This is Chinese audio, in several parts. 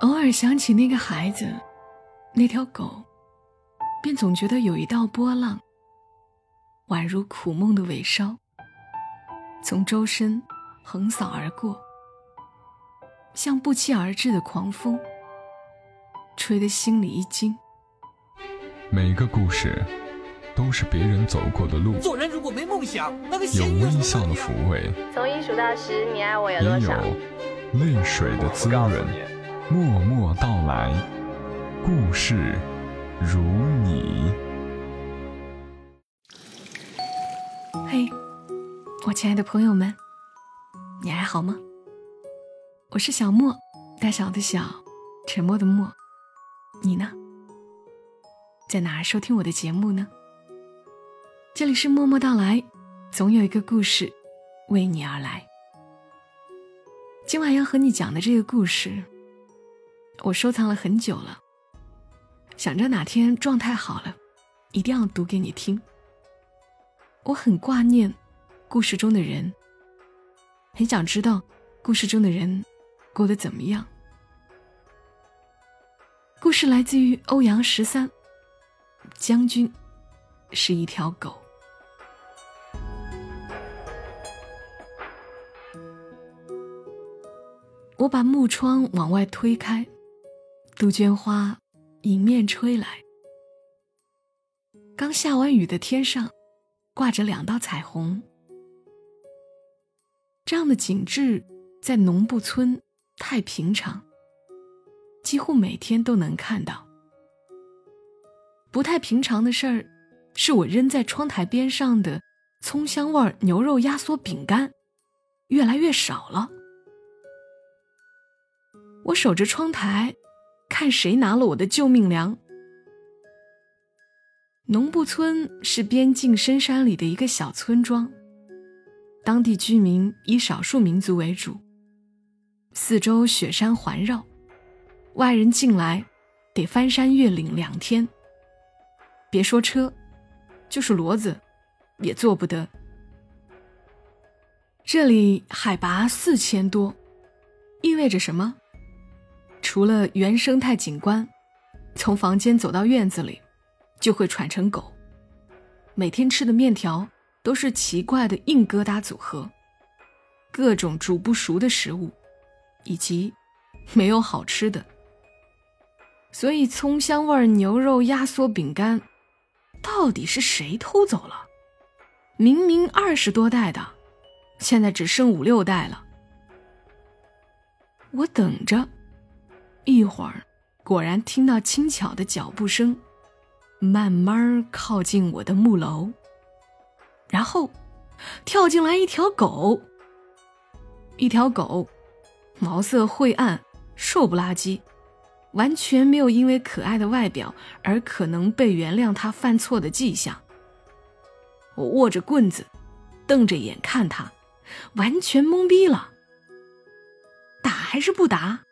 偶尔想起那个孩子，那条狗，便总觉得有一道波浪，宛如苦梦的尾梢，从周身横扫而过，像不期而至的狂风，吹得心里一惊。每个故事都是别人走过的路，做人如果没梦想，那个有微笑的抚慰，从一数到十，你爱我有多少？有泪水的滋润。默默到来，故事如你。嘿，我亲爱的朋友们，你还好吗？我是小莫，大小的小，沉默的默。你呢？在哪儿收听我的节目呢？这里是默默到来，总有一个故事为你而来。今晚要和你讲的这个故事。我收藏了很久了，想着哪天状态好了，一定要读给你听。我很挂念故事中的人，很想知道故事中的人过得怎么样。故事来自于欧阳十三，将军是一条狗。我把木窗往外推开。杜鹃花迎面吹来，刚下完雨的天上挂着两道彩虹。这样的景致在农布村太平常，几乎每天都能看到。不太平常的事儿，是我扔在窗台边上的葱香味牛肉压缩饼干越来越少了。我守着窗台。看谁拿了我的救命粮。农布村是边境深山里的一个小村庄，当地居民以少数民族为主，四周雪山环绕，外人进来得翻山越岭两天。别说车，就是骡子也坐不得。这里海拔四千多，意味着什么？除了原生态景观，从房间走到院子里，就会喘成狗。每天吃的面条都是奇怪的硬疙瘩组合，各种煮不熟的食物，以及没有好吃的。所以葱香味牛肉压缩饼干，到底是谁偷走了？明明二十多袋的，现在只剩五六袋了。我等着。一会儿，果然听到轻巧的脚步声，慢慢靠近我的木楼。然后，跳进来一条狗。一条狗，毛色晦暗，瘦不拉几，完全没有因为可爱的外表而可能被原谅它犯错的迹象。我握着棍子，瞪着眼看它，完全懵逼了。打还是不打？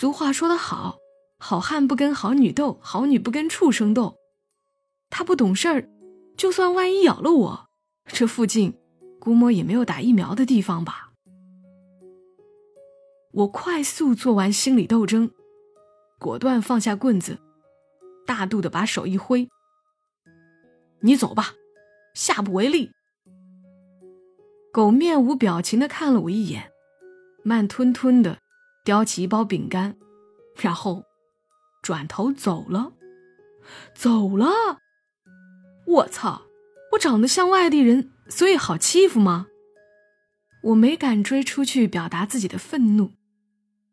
俗话说得好，好汉不跟好女斗，好女不跟畜生斗。他不懂事儿，就算万一咬了我，这附近估摸也没有打疫苗的地方吧。我快速做完心理斗争，果断放下棍子，大度的把手一挥：“你走吧，下不为例。”狗面无表情的看了我一眼，慢吞吞的。叼起一包饼干，然后转头走了，走了。我操！我长得像外地人，所以好欺负吗？我没敢追出去表达自己的愤怒，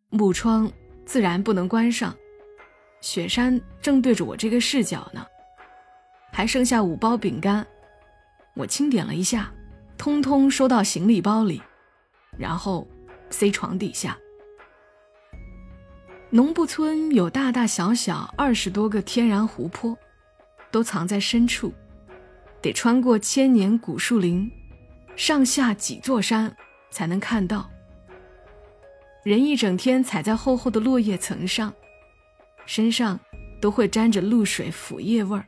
木窗自然不能关上，雪山正对着我这个视角呢。还剩下五包饼干，我清点了一下，通通收到行李包里，然后塞床底下。农布村有大大小小二十多个天然湖泊，都藏在深处，得穿过千年古树林，上下几座山才能看到。人一整天踩在厚厚的落叶层上，身上都会沾着露水腐叶味儿。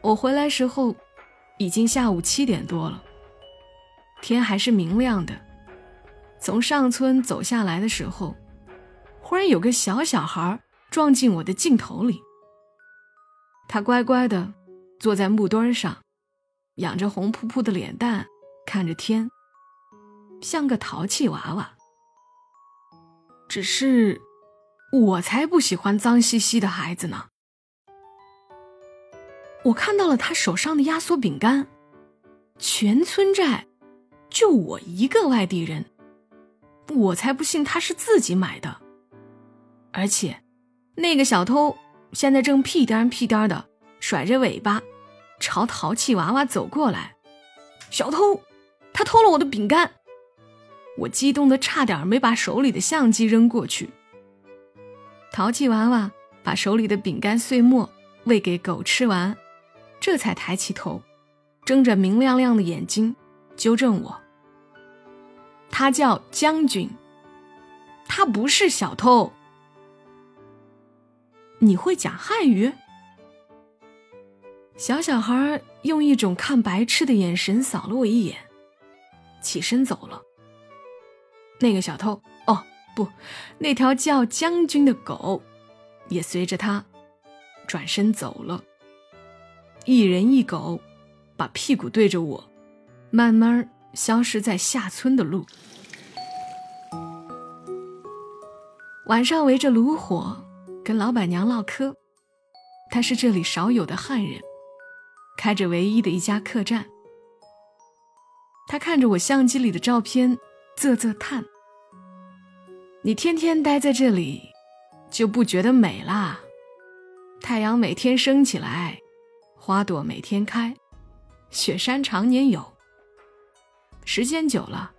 我回来时候，已经下午七点多了，天还是明亮的。从上村走下来的时候。忽然有个小小孩撞进我的镜头里。他乖乖的坐在木墩上，仰着红扑扑的脸蛋，看着天，像个淘气娃娃。只是，我才不喜欢脏兮兮的孩子呢。我看到了他手上的压缩饼干，全村寨就我一个外地人，我才不信他是自己买的。而且，那个小偷现在正屁颠屁颠的甩着尾巴，朝淘气娃娃走过来。小偷，他偷了我的饼干！我激动的差点没把手里的相机扔过去。淘气娃娃把手里的饼干碎末喂给狗吃完。这才抬起头，睁着明亮亮的眼睛，纠正我：“他叫将军，他不是小偷。”你会讲汉语？小小孩用一种看白痴的眼神扫了我一眼，起身走了。那个小偷，哦不，那条叫将军的狗，也随着他转身走了。一人一狗，把屁股对着我，慢慢消失在下村的路。晚上围着炉火跟老板娘唠嗑，他是这里少有的汉人，开着唯一的一家客栈。他看着我相机里的照片，啧啧叹：“你天天待在这里，就不觉得美啦？太阳每天升起来。”花朵每天开，雪山常年有。时间久了，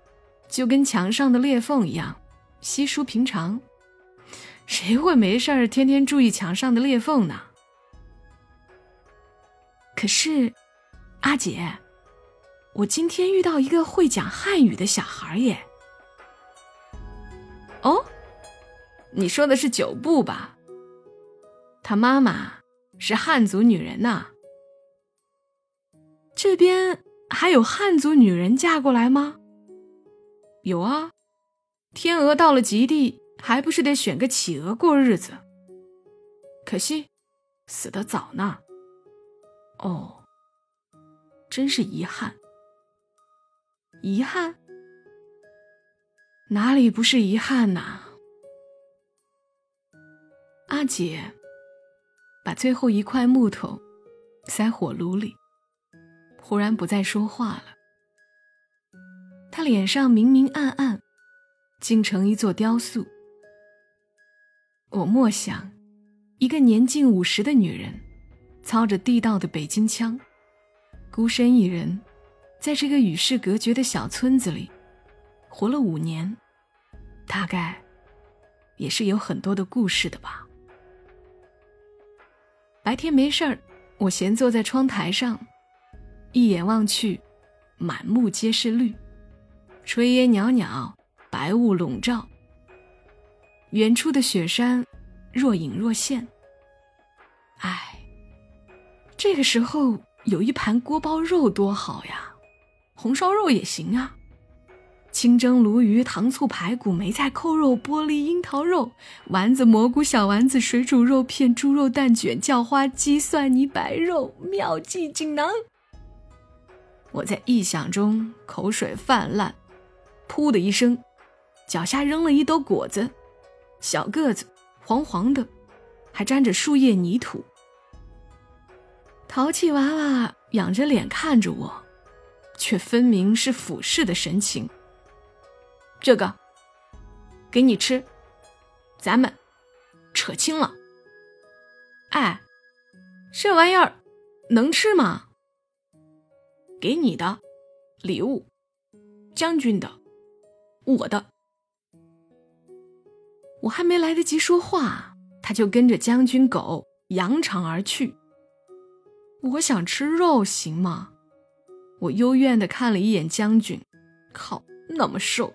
就跟墙上的裂缝一样，稀疏平常。谁会没事儿天天注意墙上的裂缝呢？可是，阿姐，我今天遇到一个会讲汉语的小孩耶。哦，你说的是九步吧？他妈妈是汉族女人呐。这边还有汉族女人嫁过来吗？有啊，天鹅到了极地，还不是得选个企鹅过日子？可惜，死得早呢。哦，真是遗憾。遗憾？哪里不是遗憾呐？阿姐，把最后一块木头塞火炉里。忽然不再说话了，他脸上明明暗暗，竟成一座雕塑。我默想，一个年近五十的女人，操着地道的北京腔，孤身一人，在这个与世隔绝的小村子里，活了五年，大概也是有很多的故事的吧。白天没事儿，我闲坐在窗台上。一眼望去，满目皆是绿，炊烟袅袅，白雾笼罩。远处的雪山若隐若现。唉，这个时候有一盘锅包肉多好呀，红烧肉也行啊，清蒸鲈鱼、糖醋排骨、梅菜扣肉、玻璃樱桃肉、丸子、蘑菇、小丸子、水煮肉片、猪肉蛋卷、叫花鸡、蒜泥白肉，妙计锦囊。我在臆想中口水泛滥，噗的一声，脚下扔了一兜果子，小个子，黄黄的，还沾着树叶泥土。淘气娃娃仰着脸看着我，却分明是俯视的神情。这个，给你吃，咱们扯清了。哎，这玩意儿能吃吗？给你的礼物，将军的，我的。我还没来得及说话，他就跟着将军狗扬长而去。我想吃肉，行吗？我幽怨的看了一眼将军，靠，那么瘦。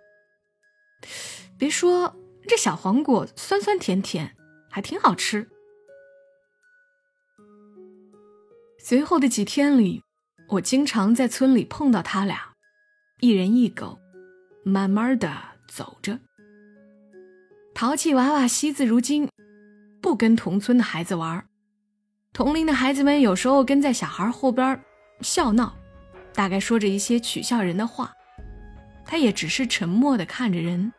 别说这小黄果酸酸甜甜，还挺好吃。随后的几天里。我经常在村里碰到他俩，一人一狗，慢慢的走着。淘气娃娃惜字如金，不跟同村的孩子玩同龄的孩子们有时候跟在小孩后边笑闹，大概说着一些取笑人的话，他也只是沉默的看着人，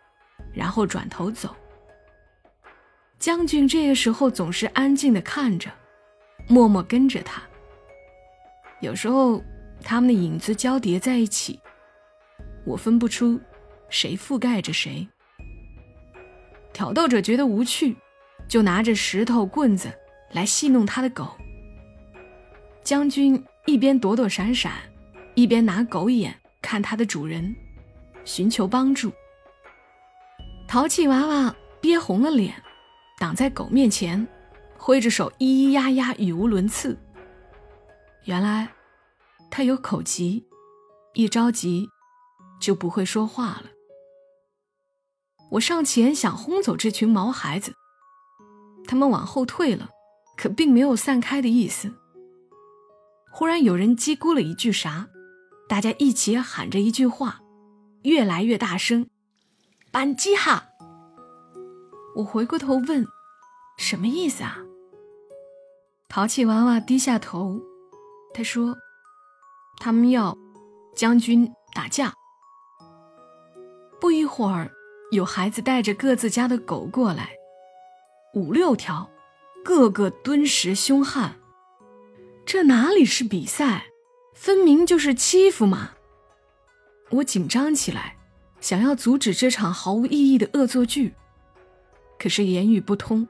然后转头走。将军这个时候总是安静的看着，默默跟着他。有时候他们的影子交叠在一起，我分不出谁覆盖着谁。挑逗者觉得无趣，就拿着石头棍子来戏弄他的狗。将军一边躲躲闪闪，一边拿狗眼看他的主人，寻求帮助。淘气娃娃憋红了脸。挡在狗面前，挥着手咿咿呀呀，语无伦次。原来他有口疾，一着急就不会说话了。我上前想轰走这群毛孩子，他们往后退了，可并没有散开的意思。忽然有人叽咕了一句啥，大家一起喊着一句话，越来越大声：“板机哈！”我回过头问：“什么意思啊？”淘气娃娃低下头，他说：“他们要将军打架。”不一会儿，有孩子带着各自家的狗过来，五六条，个个敦实凶悍。这哪里是比赛，分明就是欺负嘛！我紧张起来，想要阻止这场毫无意义的恶作剧。可是言语不通，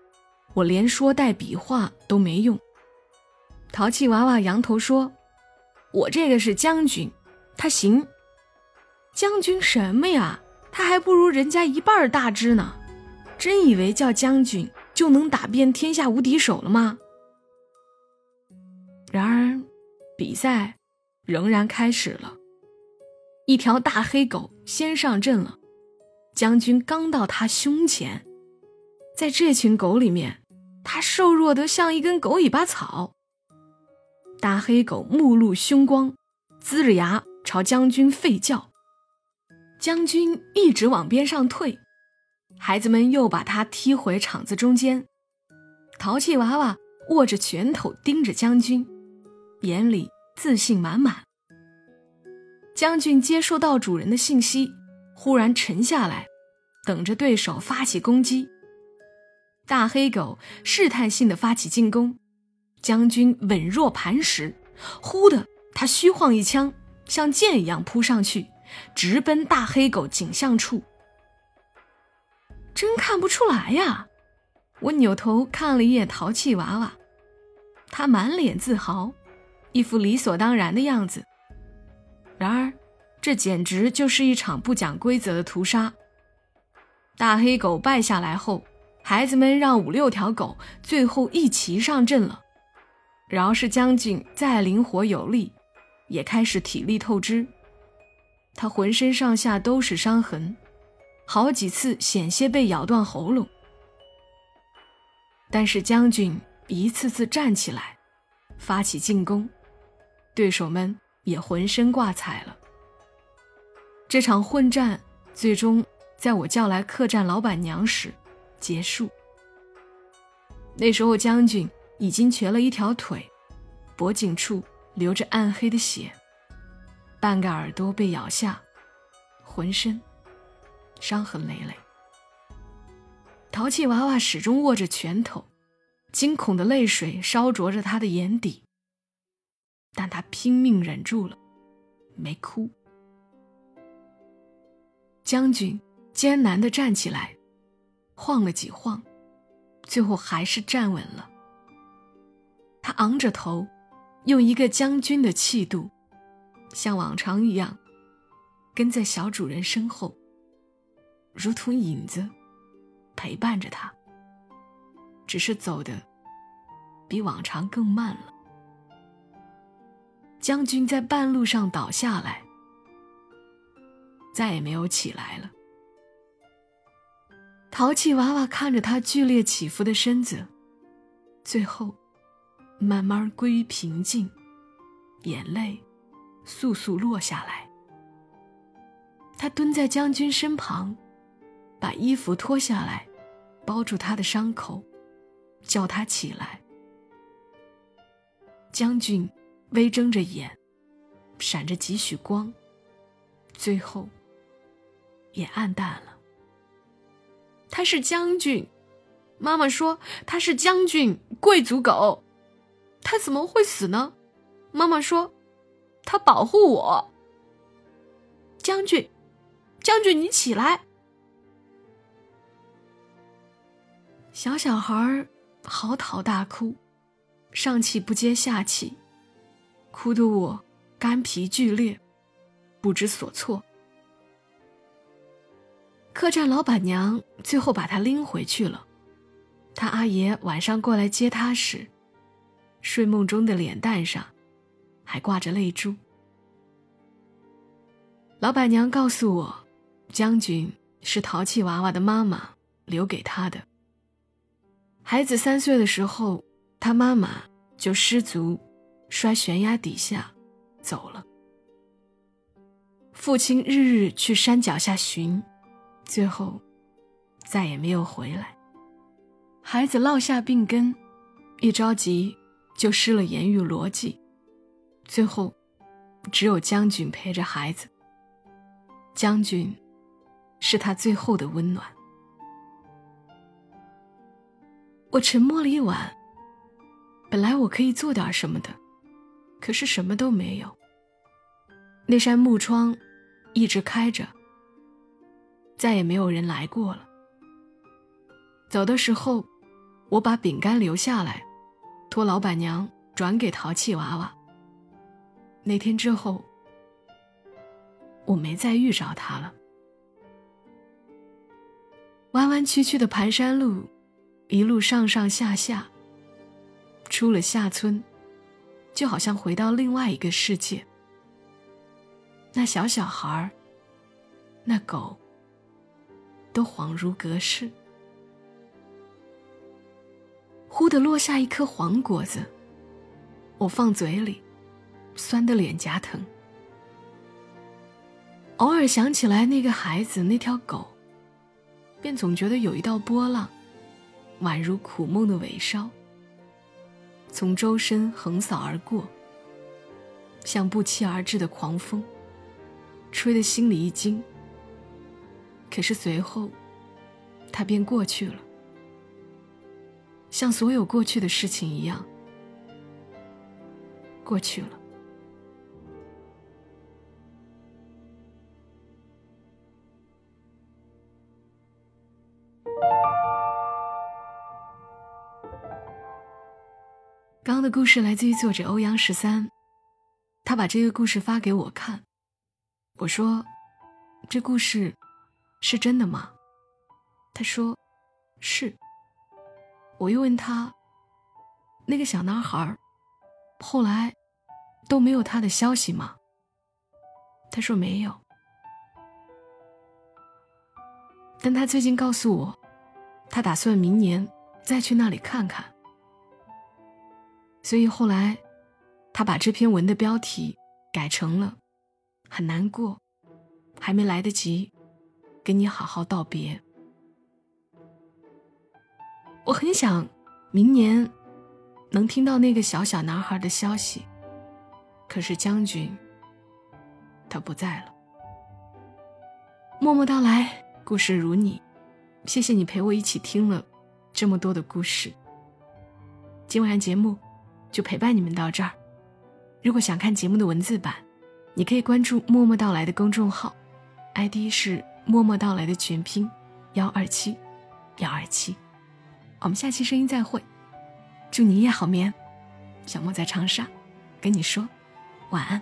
我连说带比划都没用。淘气娃娃扬头说：“我这个是将军，他行。将军什么呀？他还不如人家一半大只呢。真以为叫将军就能打遍天下无敌手了吗？”然而，比赛仍然开始了。一条大黑狗先上阵了，将军刚到他胸前。在这群狗里面，它瘦弱得像一根狗尾巴草。大黑狗目露凶光，龇着牙朝将军吠叫。将军一直往边上退，孩子们又把他踢回场子中间。淘气娃娃握着拳头盯着将军，眼里自信满满。将军接收到主人的信息，忽然沉下来，等着对手发起攻击。大黑狗试探性的发起进攻，将军稳若磐石。忽的，他虚晃一枪，像箭一样扑上去，直奔大黑狗颈项处。真看不出来呀！我扭头看了一眼淘气娃娃，他满脸自豪，一副理所当然的样子。然而，这简直就是一场不讲规则的屠杀。大黑狗败下来后。孩子们让五六条狗最后一齐上阵了。饶是将军再灵活有力，也开始体力透支。他浑身上下都是伤痕，好几次险些被咬断喉咙。但是将军一次次站起来，发起进攻，对手们也浑身挂彩了。这场混战最终在我叫来客栈老板娘时。结束。那时候，将军已经瘸了一条腿，脖颈处流着暗黑的血，半个耳朵被咬下，浑身伤痕累累。淘气娃娃始终握着拳头，惊恐的泪水烧灼着他的眼底，但他拼命忍住了，没哭。将军艰难地站起来。晃了几晃，最后还是站稳了。他昂着头，用一个将军的气度，像往常一样，跟在小主人身后，如同影子，陪伴着他。只是走的比往常更慢了。将军在半路上倒下来，再也没有起来了。淘气娃娃看着他剧烈起伏的身子，最后慢慢归于平静，眼泪簌簌落下来。他蹲在将军身旁，把衣服脱下来，包住他的伤口，叫他起来。将军微睁着眼，闪着几许光，最后也暗淡了。他是将军，妈妈说他是将军，贵族狗，他怎么会死呢？妈妈说，他保护我。将军，将军，你起来！小小孩嚎啕大哭。上气不接下气，哭得我肝脾俱裂，不知所措。客栈老板娘最后把他拎回去了。他阿爷晚上过来接他时，睡梦中的脸蛋上还挂着泪珠。老板娘告诉我，将军是淘气娃娃的妈妈留给他的。孩子三岁的时候。他妈妈就失足，摔悬崖底下，走了。父亲日日去山脚下寻，最后再也没有回来。孩子落下病根，一着急就失了言语逻辑，最后只有将军陪着孩子。将军是他最后的温暖。我沉默了一晚。本来我可以做点什么的，可是什么都没有。那扇木窗一直开着，再也没有人来过了。走的时候，我把饼干留下来，托老板娘转给淘气娃娃。那天之后，我没再遇着他了。弯弯曲曲的盘山路，一路上上下下。出了下村，就好像回到另外一个世界。那小小孩儿，那狗，都恍如隔世。忽的落下一颗黄果子，我放嘴里，酸的脸颊疼。偶尔想起来那个孩子，那条狗，便总觉得有一道波浪，宛如苦梦的尾梢。从周身横扫而过，像不期而至的狂风，吹得心里一惊。可是随后，它便过去了，像所有过去的事情一样，过去了。的故事来自于作者欧阳十三，他把这个故事发给我看。我说：“这故事是真的吗？”他说：“是。”我又问他：“那个小男孩后来都没有他的消息吗？”他说：“没有。”但他最近告诉我，他打算明年再去那里看看。所以后来，他把这篇文的标题改成了“很难过，还没来得及跟你好好道别”。我很想明年能听到那个小小男孩的消息，可是将军他不在了。默默到来，故事如你，谢谢你陪我一起听了这么多的故事。今晚节目。就陪伴你们到这儿。如果想看节目的文字版，你可以关注“默默到来”的公众号，ID 是“默默到来”的全拼，幺二七幺二七。我们下期声音再会，祝你一夜好眠。小莫在长沙，跟你说晚安。